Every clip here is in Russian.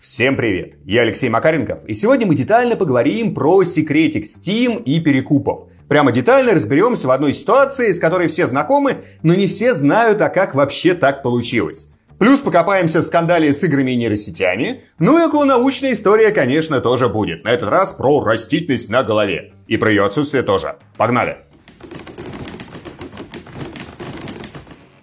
Всем привет! Я Алексей Макаренков, и сегодня мы детально поговорим про секретик Steam и перекупов. Прямо детально разберемся в одной ситуации, с которой все знакомы, но не все знают, а как вообще так получилось. Плюс покопаемся в скандале с играми и нейросетями. Ну и околонаучная история, конечно, тоже будет. На этот раз про растительность на голове. И про ее отсутствие тоже. Погнали!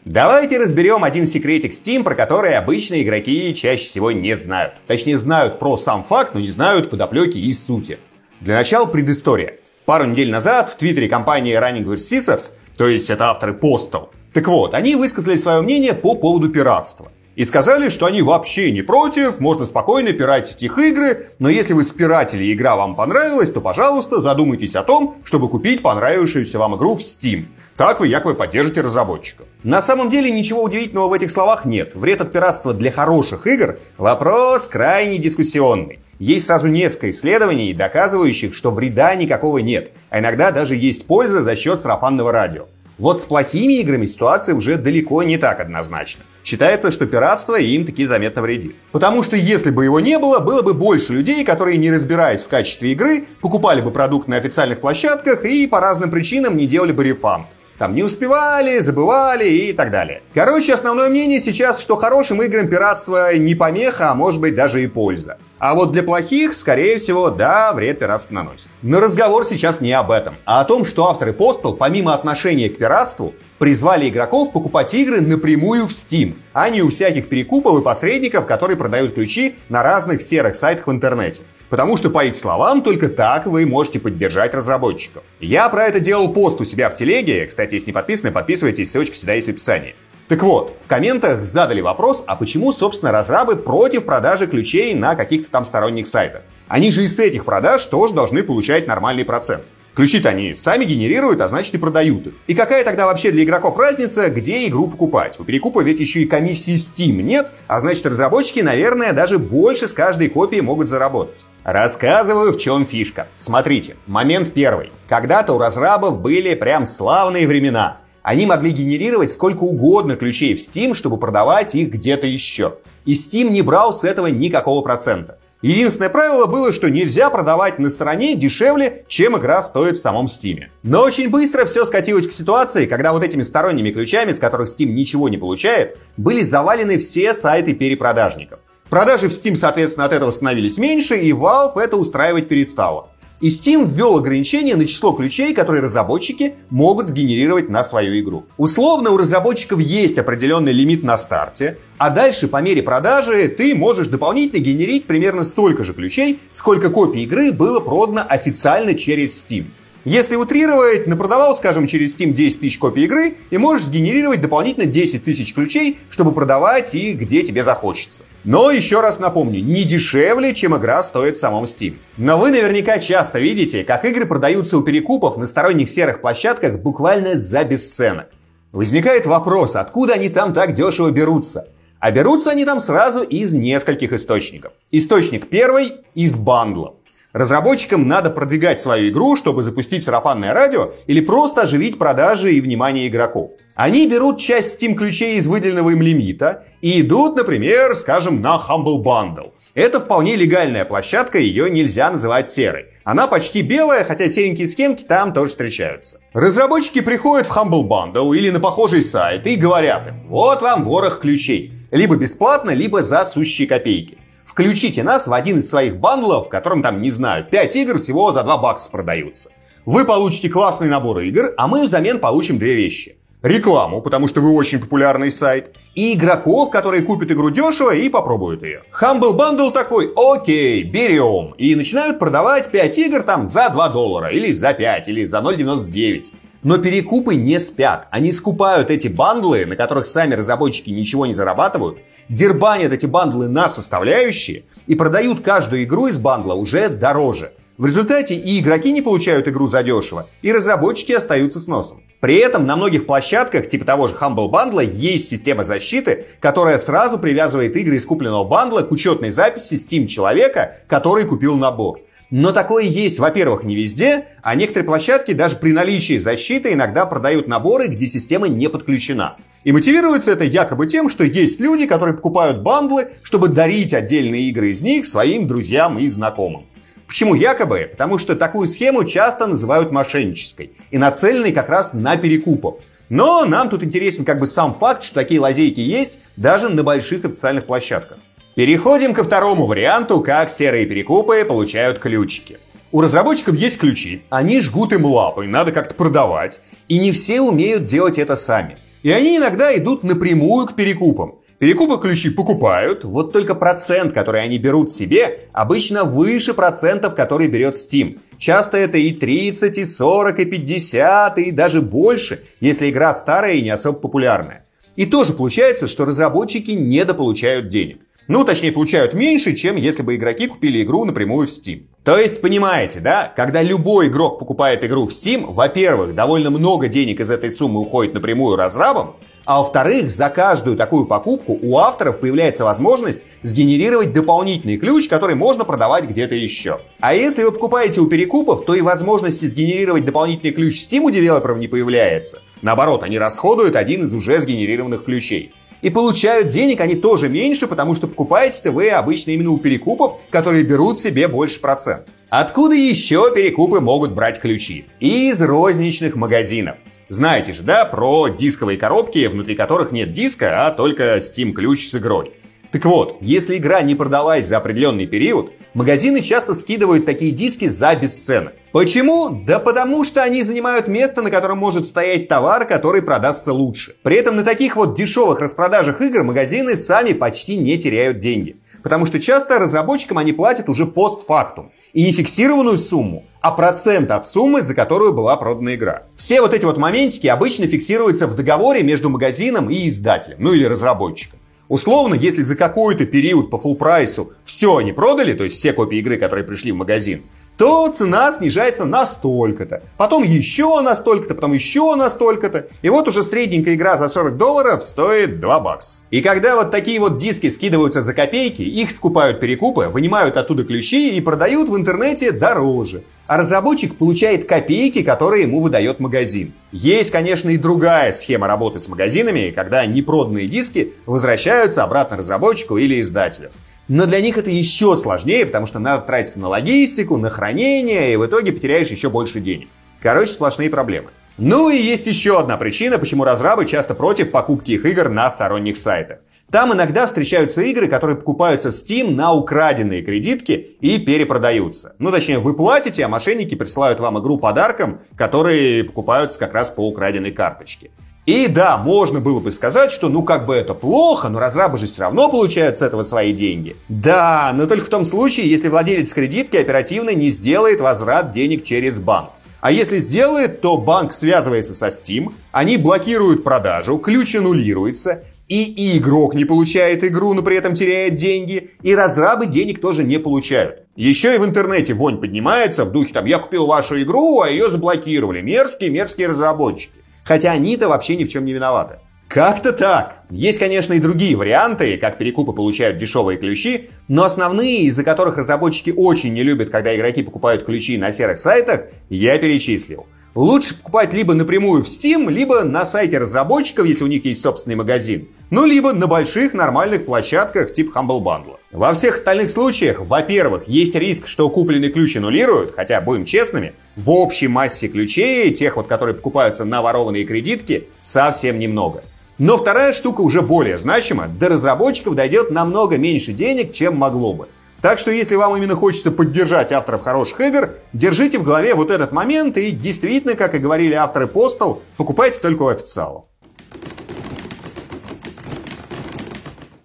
Давайте разберем один секретик Steam, про который обычные игроки чаще всего не знают. Точнее, знают про сам факт, но не знают подоплеки и сути. Для начала предыстория. Пару недель назад в твиттере компании Running with Scissors, то есть это авторы Postal, так вот, они высказали свое мнение по поводу пиратства. И сказали, что они вообще не против, можно спокойно пиратить их игры, но если вы спиратели и игра вам понравилась, то, пожалуйста, задумайтесь о том, чтобы купить понравившуюся вам игру в Steam. Так вы якобы поддержите разработчиков. На самом деле ничего удивительного в этих словах нет. Вред от пиратства для хороших игр – вопрос крайне дискуссионный. Есть сразу несколько исследований, доказывающих, что вреда никакого нет, а иногда даже есть польза за счет сарафанного радио. Вот с плохими играми ситуация уже далеко не так однозначна. Считается, что пиратство им таки заметно вредит. Потому что если бы его не было, было бы больше людей, которые, не разбираясь в качестве игры, покупали бы продукт на официальных площадках и по разным причинам не делали бы рефанд. Там не успевали, забывали и так далее. Короче, основное мнение сейчас, что хорошим играм пиратство не помеха, а может быть даже и польза. А вот для плохих, скорее всего, да, вред пиратство наносит. Но разговор сейчас не об этом, а о том, что авторы Postal, помимо отношения к пиратству, призвали игроков покупать игры напрямую в Steam, а не у всяких перекупов и посредников, которые продают ключи на разных серых сайтах в интернете. Потому что, по их словам, только так вы можете поддержать разработчиков. Я про это делал пост у себя в телеге. Кстати, если не подписаны, подписывайтесь, ссылочка всегда есть в описании. Так вот, в комментах задали вопрос, а почему, собственно, разрабы против продажи ключей на каких-то там сторонних сайтах? Они же и с этих продаж тоже должны получать нормальный процент. Ключи-то они сами генерируют, а значит и продают их. И какая тогда вообще для игроков разница, где игру покупать? У перекупа ведь еще и комиссии Steam нет, а значит разработчики, наверное, даже больше с каждой копии могут заработать. Рассказываю, в чем фишка. Смотрите, момент первый. Когда-то у разрабов были прям славные времена. Они могли генерировать сколько угодно ключей в Steam, чтобы продавать их где-то еще. И Steam не брал с этого никакого процента. Единственное правило было, что нельзя продавать на стороне дешевле, чем игра стоит в самом Steam. Но очень быстро все скатилось к ситуации, когда вот этими сторонними ключами, с которых Steam ничего не получает, были завалены все сайты перепродажников. Продажи в Steam, соответственно, от этого становились меньше, и Valve это устраивать перестала. И Steam ввел ограничение на число ключей, которые разработчики могут сгенерировать на свою игру. Условно у разработчиков есть определенный лимит на старте, а дальше по мере продажи ты можешь дополнительно генерить примерно столько же ключей, сколько копий игры было продано официально через Steam. Если утрировать, напродавал, скажем, через Steam 10 тысяч копий игры и можешь сгенерировать дополнительно 10 тысяч ключей, чтобы продавать их где тебе захочется. Но еще раз напомню, не дешевле, чем игра стоит в самом Steam. Но вы наверняка часто видите, как игры продаются у перекупов на сторонних серых площадках буквально за бесценок. Возникает вопрос, откуда они там так дешево берутся? А берутся они там сразу из нескольких источников. Источник первый – из бандлов. Разработчикам надо продвигать свою игру, чтобы запустить сарафанное радио или просто оживить продажи и внимание игроков. Они берут часть Steam ключей из выделенного им лимита и идут, например, скажем, на Humble Bundle. Это вполне легальная площадка, ее нельзя называть серой. Она почти белая, хотя серенькие схемки там тоже встречаются. Разработчики приходят в Humble Bundle или на похожий сайт и говорят им, вот вам ворох ключей. Либо бесплатно, либо за сущие копейки. Включите нас в один из своих бандлов, в котором там, не знаю, 5 игр всего за 2 бакса продаются. Вы получите классный набор игр, а мы взамен получим две вещи. Рекламу, потому что вы очень популярный сайт, и игроков, которые купят игру дешево и попробуют ее. Humble Bundle такой, окей, берем. И начинают продавать 5 игр там за 2 доллара, или за 5, или за 0,99. Но перекупы не спят. Они скупают эти бандлы, на которых сами разработчики ничего не зарабатывают, дербанят эти бандлы на составляющие и продают каждую игру из бандла уже дороже. В результате и игроки не получают игру задешево, и разработчики остаются с носом. При этом на многих площадках, типа того же Humble Bundle, есть система защиты, которая сразу привязывает игры из купленного бандла к учетной записи Steam человека, который купил набор. Но такое есть, во-первых, не везде, а некоторые площадки даже при наличии защиты иногда продают наборы, где система не подключена. И мотивируется это якобы тем, что есть люди, которые покупают бандлы, чтобы дарить отдельные игры из них своим друзьям и знакомым. Почему якобы? Потому что такую схему часто называют мошеннической и нацеленной как раз на перекупов. Но нам тут интересен как бы сам факт, что такие лазейки есть даже на больших официальных площадках. Переходим ко второму варианту, как серые перекупы получают ключики. У разработчиков есть ключи, они жгут им лапы, надо как-то продавать, и не все умеют делать это сами. И они иногда идут напрямую к перекупам. Перекупы ключи покупают, вот только процент, который они берут себе, обычно выше процентов, который берет Steam. Часто это и 30, и 40, и 50, и даже больше, если игра старая и не особо популярная. И тоже получается, что разработчики недополучают денег. Ну, точнее, получают меньше, чем если бы игроки купили игру напрямую в Steam. То есть, понимаете, да, когда любой игрок покупает игру в Steam, во-первых, довольно много денег из этой суммы уходит напрямую разрабам, а во-вторых, за каждую такую покупку у авторов появляется возможность сгенерировать дополнительный ключ, который можно продавать где-то еще. А если вы покупаете у перекупов, то и возможности сгенерировать дополнительный ключ в Steam у девелоперов не появляется. Наоборот, они расходуют один из уже сгенерированных ключей. И получают денег они тоже меньше, потому что покупаете вы обычно именно у перекупов, которые берут себе больше процент. Откуда еще перекупы могут брать ключи? Из розничных магазинов. Знаете же, да, про дисковые коробки, внутри которых нет диска, а только Steam ключ с игрой. Так вот, если игра не продалась за определенный период, магазины часто скидывают такие диски за бесценок. Почему? Да потому что они занимают место, на котором может стоять товар, который продастся лучше. При этом на таких вот дешевых распродажах игр магазины сами почти не теряют деньги. Потому что часто разработчикам они платят уже постфактум. И не фиксированную сумму, а процент от суммы, за которую была продана игра. Все вот эти вот моментики обычно фиксируются в договоре между магазином и издателем, ну или разработчиком. Условно, если за какой-то период по full прайсу все они продали, то есть все копии игры, которые пришли в магазин, то цена снижается на столько-то. Потом еще на столько-то, потом еще на столько-то. И вот уже средненькая игра за 40 долларов стоит 2 бакса. И когда вот такие вот диски скидываются за копейки, их скупают перекупы, вынимают оттуда ключи и продают в интернете дороже. А разработчик получает копейки, которые ему выдает магазин. Есть, конечно, и другая схема работы с магазинами, когда непроданные диски возвращаются обратно разработчику или издателю. Но для них это еще сложнее, потому что надо тратиться на логистику, на хранение, и в итоге потеряешь еще больше денег. Короче, сплошные проблемы. Ну и есть еще одна причина, почему разрабы часто против покупки их игр на сторонних сайтах. Там иногда встречаются игры, которые покупаются в Steam на украденные кредитки и перепродаются. Ну, точнее, вы платите, а мошенники присылают вам игру подарком, которые покупаются как раз по украденной карточке. И да, можно было бы сказать, что ну как бы это плохо, но разрабы же все равно получают с этого свои деньги. Да, но только в том случае, если владелец кредитки оперативно не сделает возврат денег через банк. А если сделает, то банк связывается со Steam, они блокируют продажу, ключ аннулируется, и, игрок не получает игру, но при этом теряет деньги, и разрабы денег тоже не получают. Еще и в интернете вонь поднимается в духе там «я купил вашу игру, а ее заблокировали». Мерзкие, мерзкие разработчики хотя они-то вообще ни в чем не виноваты. Как-то так. Есть, конечно, и другие варианты, как перекупы получают дешевые ключи, но основные, из-за которых разработчики очень не любят, когда игроки покупают ключи на серых сайтах, я перечислил. Лучше покупать либо напрямую в Steam, либо на сайте разработчиков, если у них есть собственный магазин, ну либо на больших нормальных площадках типа Humble Bundle. Во всех остальных случаях, во-первых, есть риск, что купленный ключ аннулируют, хотя, будем честными, в общей массе ключей, тех вот, которые покупаются на ворованные кредитки, совсем немного. Но вторая штука уже более значима, до разработчиков дойдет намного меньше денег, чем могло бы. Так что если вам именно хочется поддержать авторов хороших игр, держите в голове вот этот момент и действительно, как и говорили авторы Postal, покупайте только у официалов.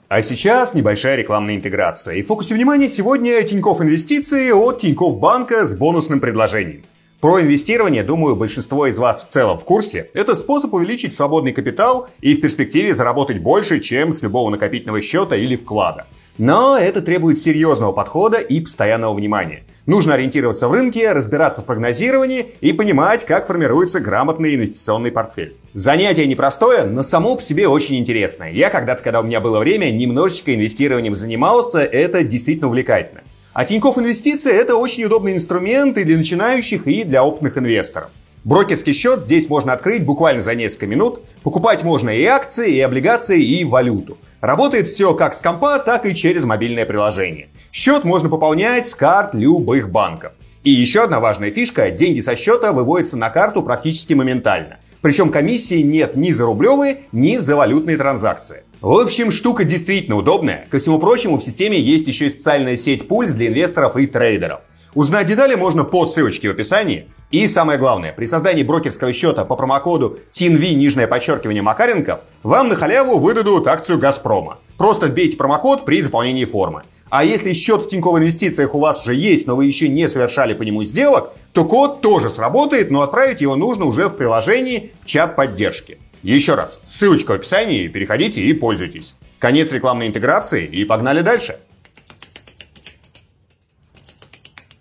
А сейчас небольшая рекламная интеграция. И в фокусе внимания сегодня Тинькофф Инвестиции от Тинькофф Банка с бонусным предложением. Про инвестирование, думаю, большинство из вас в целом в курсе. Это способ увеличить свободный капитал и в перспективе заработать больше, чем с любого накопительного счета или вклада. Но это требует серьезного подхода и постоянного внимания. Нужно ориентироваться в рынке, разбираться в прогнозировании и понимать, как формируется грамотный инвестиционный портфель. Занятие непростое, но само по себе очень интересное. Я когда-то, когда у меня было время, немножечко инвестированием занимался, это действительно увлекательно. А Тинькофф Инвестиции – это очень удобный инструмент и для начинающих, и для опытных инвесторов. Брокерский счет здесь можно открыть буквально за несколько минут. Покупать можно и акции, и облигации, и валюту. Работает все как с компа, так и через мобильное приложение. Счет можно пополнять с карт любых банков. И еще одна важная фишка – деньги со счета выводятся на карту практически моментально. Причем комиссии нет ни за рублевые, ни за валютные транзакции. В общем, штука действительно удобная. Ко всему прочему, в системе есть еще и социальная сеть пульс для инвесторов и трейдеров. Узнать детали можно по ссылочке в описании. И самое главное, при создании брокерского счета по промокоду TINV, нижнее подчеркивание Макаренков, вам на халяву выдадут акцию Газпрома. Просто вбейте промокод при заполнении формы. А если счет в Тинькофф Инвестициях у вас уже есть, но вы еще не совершали по нему сделок, то код тоже сработает, но отправить его нужно уже в приложении в чат поддержки. Еще раз, ссылочка в описании, переходите и пользуйтесь. Конец рекламной интеграции и погнали дальше.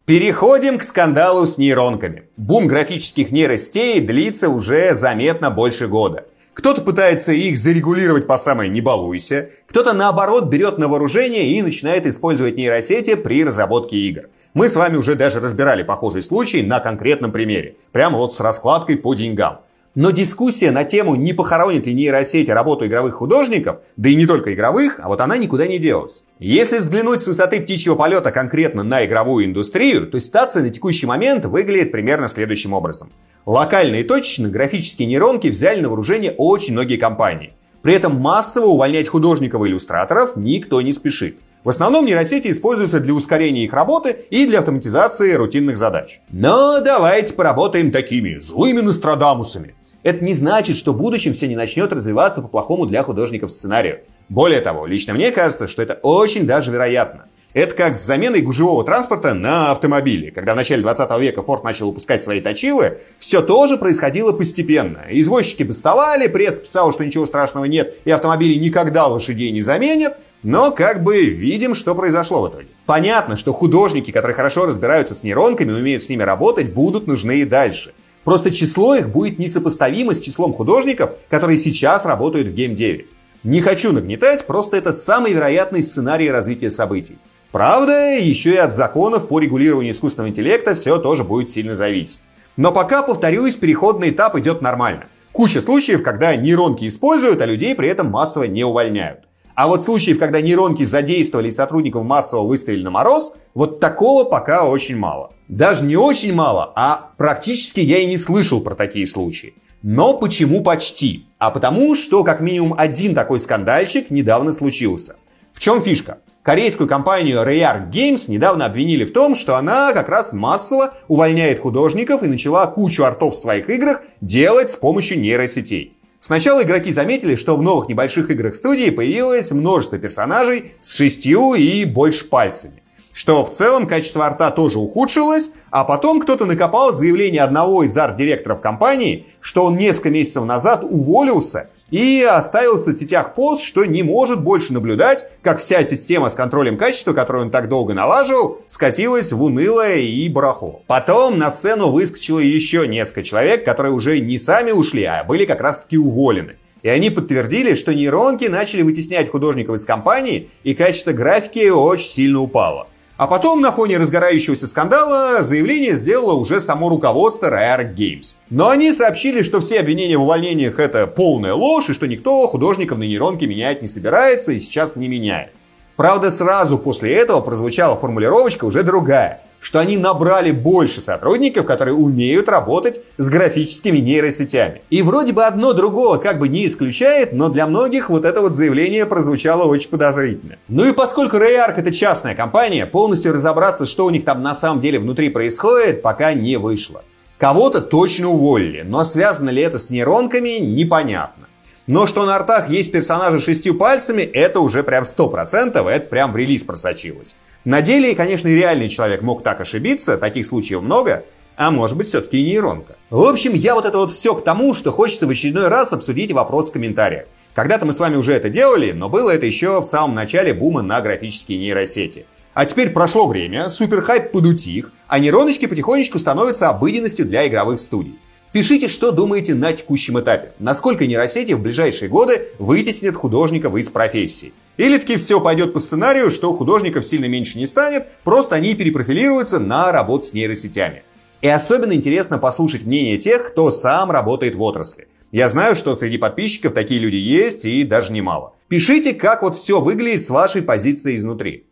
Переходим к скандалу с нейронками. Бум графических нейросетей длится уже заметно больше года. Кто-то пытается их зарегулировать по самой «не балуйся», кто-то наоборот берет на вооружение и начинает использовать нейросети при разработке игр. Мы с вами уже даже разбирали похожий случай на конкретном примере, прямо вот с раскладкой по деньгам. Но дискуссия на тему, не похоронит ли нейросети работу игровых художников, да и не только игровых, а вот она никуда не делась. Если взглянуть с высоты птичьего полета конкретно на игровую индустрию, то ситуация на текущий момент выглядит примерно следующим образом. Локально и точечно графические нейронки взяли на вооружение очень многие компании. При этом массово увольнять художников и иллюстраторов никто не спешит. В основном нейросети используются для ускорения их работы и для автоматизации рутинных задач. Но давайте поработаем такими злыми Нострадамусами. Это не значит, что в будущем все не начнет развиваться по-плохому для художников сценарию. Более того, лично мне кажется, что это очень даже вероятно. Это как с заменой гужевого транспорта на автомобиле. Когда в начале 20 века Форд начал выпускать свои точилы, все тоже происходило постепенно. Извозчики бастовали, пресс писал, что ничего страшного нет, и автомобили никогда лошадей не заменят. Но как бы видим, что произошло в итоге. Понятно, что художники, которые хорошо разбираются с нейронками, умеют с ними работать, будут нужны и дальше. Просто число их будет несопоставимо с числом художников, которые сейчас работают в геймдеве. Не хочу нагнетать, просто это самый вероятный сценарий развития событий. Правда, еще и от законов по регулированию искусственного интеллекта все тоже будет сильно зависеть. Но пока, повторюсь, переходный этап идет нормально. Куча случаев, когда нейронки используют, а людей при этом массово не увольняют. А вот случаев, когда нейронки задействовали и сотрудников массово выставили на мороз, вот такого пока очень мало. Даже не очень мало, а практически я и не слышал про такие случаи. Но почему почти? А потому, что как минимум один такой скандальчик недавно случился. В чем фишка? Корейскую компанию Rayar Games недавно обвинили в том, что она как раз массово увольняет художников и начала кучу артов в своих играх делать с помощью нейросетей. Сначала игроки заметили, что в новых небольших играх студии появилось множество персонажей с шестью и больше пальцами. Что в целом качество арта тоже ухудшилось, а потом кто-то накопал заявление одного из арт-директоров компании, что он несколько месяцев назад уволился и оставил в соцсетях пост, что не может больше наблюдать, как вся система с контролем качества, которую он так долго налаживал, скатилась в унылое и барахло. Потом на сцену выскочило еще несколько человек, которые уже не сами ушли, а были как раз-таки уволены. И они подтвердили, что нейронки начали вытеснять художников из компании, и качество графики очень сильно упало. А потом на фоне разгорающегося скандала заявление сделало уже само руководство Rare Games. Но они сообщили, что все обвинения в увольнениях это полная ложь, и что никто художников на нейронке менять не собирается и сейчас не меняет. Правда, сразу после этого прозвучала формулировочка уже другая – что они набрали больше сотрудников, которые умеют работать с графическими нейросетями. И вроде бы одно другого как бы не исключает, но для многих вот это вот заявление прозвучало очень подозрительно. Ну и поскольку Rayark это частная компания, полностью разобраться, что у них там на самом деле внутри происходит, пока не вышло. Кого-то точно уволили, но связано ли это с нейронками, непонятно. Но что на артах есть персонажи шестью пальцами, это уже прям 100%, это прям в релиз просочилось. На деле, конечно, и реальный человек мог так ошибиться, таких случаев много, а может быть все-таки и нейронка. В общем, я вот это вот все к тому, что хочется в очередной раз обсудить вопрос в комментариях. Когда-то мы с вами уже это делали, но было это еще в самом начале бума на графические нейросети. А теперь прошло время, суперхайп подутих, а нейроночки потихонечку становятся обыденностью для игровых студий. Пишите, что думаете на текущем этапе. Насколько нейросети в ближайшие годы вытеснят художников из профессии. Или таки все пойдет по сценарию, что художников сильно меньше не станет, просто они перепрофилируются на работу с нейросетями. И особенно интересно послушать мнение тех, кто сам работает в отрасли. Я знаю, что среди подписчиков такие люди есть и даже немало. Пишите, как вот все выглядит с вашей позиции изнутри.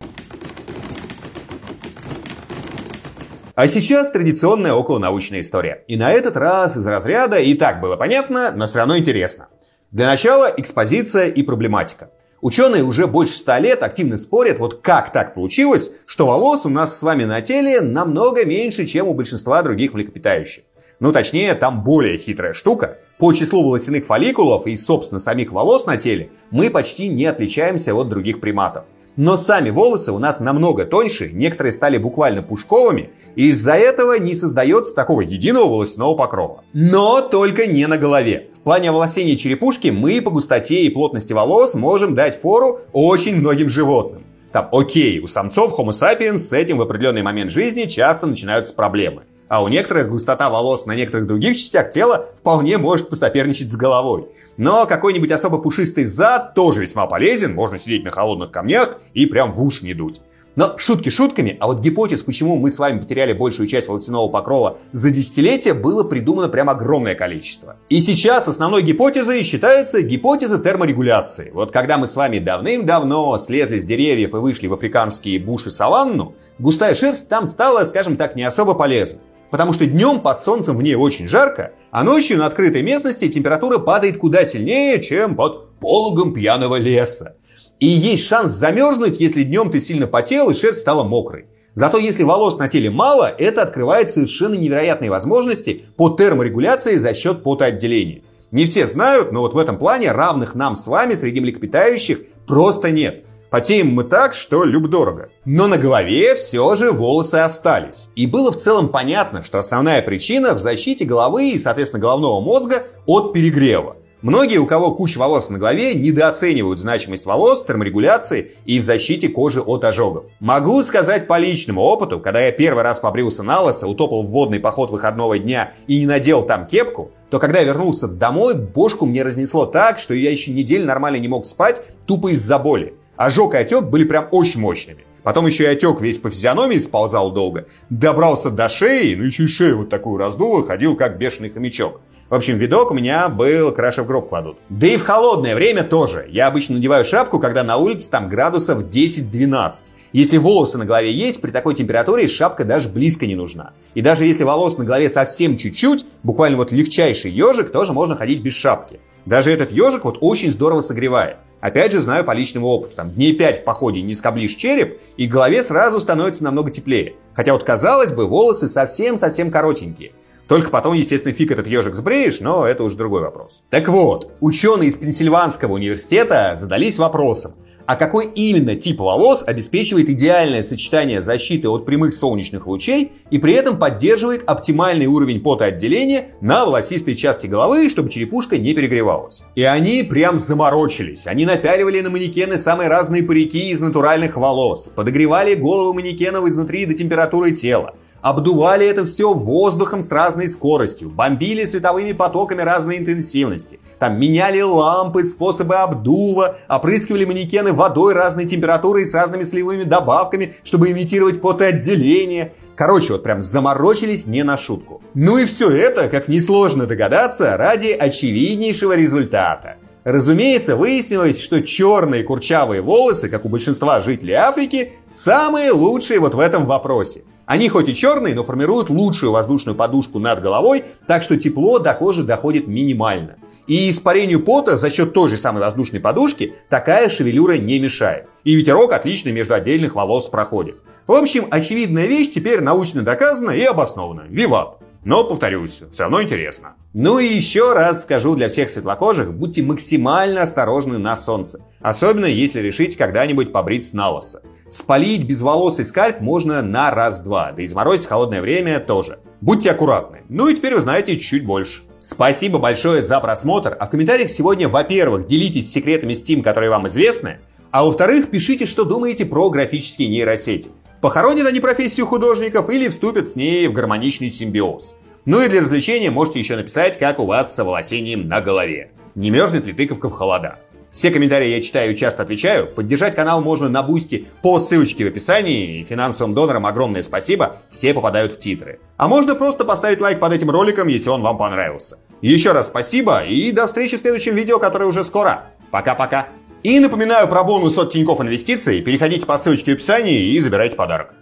А сейчас традиционная околонаучная история. И на этот раз из разряда и так было понятно, но все равно интересно. Для начала экспозиция и проблематика. Ученые уже больше ста лет активно спорят, вот как так получилось, что волос у нас с вами на теле намного меньше, чем у большинства других млекопитающих. Ну, точнее, там более хитрая штука. По числу волосяных фолликулов и, собственно, самих волос на теле мы почти не отличаемся от других приматов. Но сами волосы у нас намного тоньше, некоторые стали буквально пушковыми, и из-за этого не создается такого единого волосяного покрова. Но только не на голове. В плане оволосения черепушки мы по густоте и плотности волос можем дать фору очень многим животным. Там, окей, у самцов Homo sapiens с этим в определенный момент жизни часто начинаются проблемы. А у некоторых густота волос на некоторых других частях тела вполне может посоперничать с головой. Но какой-нибудь особо пушистый зад тоже весьма полезен, можно сидеть на холодных камнях и прям в ус не дуть. Но шутки шутками, а вот гипотез, почему мы с вами потеряли большую часть волосяного покрова за десятилетия, было придумано прям огромное количество. И сейчас основной гипотезой считается гипотеза терморегуляции. Вот когда мы с вами давным-давно слезли с деревьев и вышли в африканские буши саванну, густая шерсть там стала, скажем так, не особо полезной. Потому что днем под солнцем в ней очень жарко, а ночью на открытой местности температура падает куда сильнее, чем под пологом пьяного леса. И есть шанс замерзнуть, если днем ты сильно потел и шерсть стала мокрой. Зато если волос на теле мало, это открывает совершенно невероятные возможности по терморегуляции за счет потоотделения. Не все знают, но вот в этом плане равных нам с вами среди млекопитающих просто нет. Потеем мы так, что люб-дорого. Но на голове все же волосы остались. И было в целом понятно, что основная причина в защите головы и, соответственно, головного мозга от перегрева. Многие, у кого куча волос на голове, недооценивают значимость волос, терморегуляции и в защите кожи от ожогов. Могу сказать по личному опыту, когда я первый раз побрился на лысо, утопал в водный поход выходного дня и не надел там кепку, то когда я вернулся домой, бошку мне разнесло так, что я еще неделю нормально не мог спать, тупо из-за боли. Ожог и отек были прям очень мощными. Потом еще и отек весь по физиономии сползал долго. Добрался до шеи, ну еще и шею вот такую раздуло, ходил как бешеный хомячок. В общем, видок у меня был краши в гроб кладут. Да и в холодное время тоже. Я обычно надеваю шапку, когда на улице там градусов 10-12. Если волосы на голове есть, при такой температуре шапка даже близко не нужна. И даже если волос на голове совсем чуть-чуть, буквально вот легчайший ежик, тоже можно ходить без шапки. Даже этот ежик вот очень здорово согревает. Опять же, знаю по личному опыту. Там дней 5 в походе не скоблишь череп, и голове сразу становится намного теплее. Хотя вот казалось бы, волосы совсем-совсем коротенькие. Только потом, естественно, фиг этот ежик сбреешь, но это уже другой вопрос. Так вот, ученые из Пенсильванского университета задались вопросом, а какой именно тип волос обеспечивает идеальное сочетание защиты от прямых солнечных лучей и при этом поддерживает оптимальный уровень потоотделения на волосистой части головы, чтобы черепушка не перегревалась. И они прям заморочились. Они напяливали на манекены самые разные парики из натуральных волос, подогревали голову манекенов изнутри до температуры тела, Обдували это все воздухом с разной скоростью, бомбили световыми потоками разной интенсивности. Там меняли лампы, способы обдува, опрыскивали манекены водой разной температуры и с разными сливовыми добавками, чтобы имитировать потоотделение. Короче, вот прям заморочились не на шутку. Ну и все это, как несложно догадаться, ради очевиднейшего результата. Разумеется, выяснилось, что черные курчавые волосы, как у большинства жителей Африки, самые лучшие вот в этом вопросе. Они хоть и черные, но формируют лучшую воздушную подушку над головой, так что тепло до кожи доходит минимально. И испарению пота за счет той же самой воздушной подушки такая шевелюра не мешает. И ветерок отлично между отдельных волос проходит. В общем, очевидная вещь теперь научно доказана и обоснована. Виват! Но, повторюсь, все равно интересно. Ну и еще раз скажу для всех светлокожих, будьте максимально осторожны на солнце. Особенно если решите когда-нибудь побриться на лосо. Спалить безволосый скальп можно на раз-два, да и заморозить в холодное время тоже. Будьте аккуратны. Ну и теперь вы знаете чуть больше. Спасибо большое за просмотр. А в комментариях сегодня, во-первых, делитесь секретами Steam, которые вам известны. А во-вторых, пишите, что думаете про графические нейросети. Похоронят они профессию художников или вступят с ней в гармоничный симбиоз. Ну и для развлечения можете еще написать, как у вас с волосением на голове. Не мерзнет ли тыковка в холода. Все комментарии я читаю и часто отвечаю. Поддержать канал можно на Boosty по ссылочке в описании. И финансовым донорам огромное спасибо. Все попадают в титры. А можно просто поставить лайк под этим роликом, если он вам понравился. Еще раз спасибо и до встречи в следующем видео, которое уже скоро. Пока-пока. И напоминаю про бонус от Тинькофф Инвестиций. Переходите по ссылочке в описании и забирайте подарок.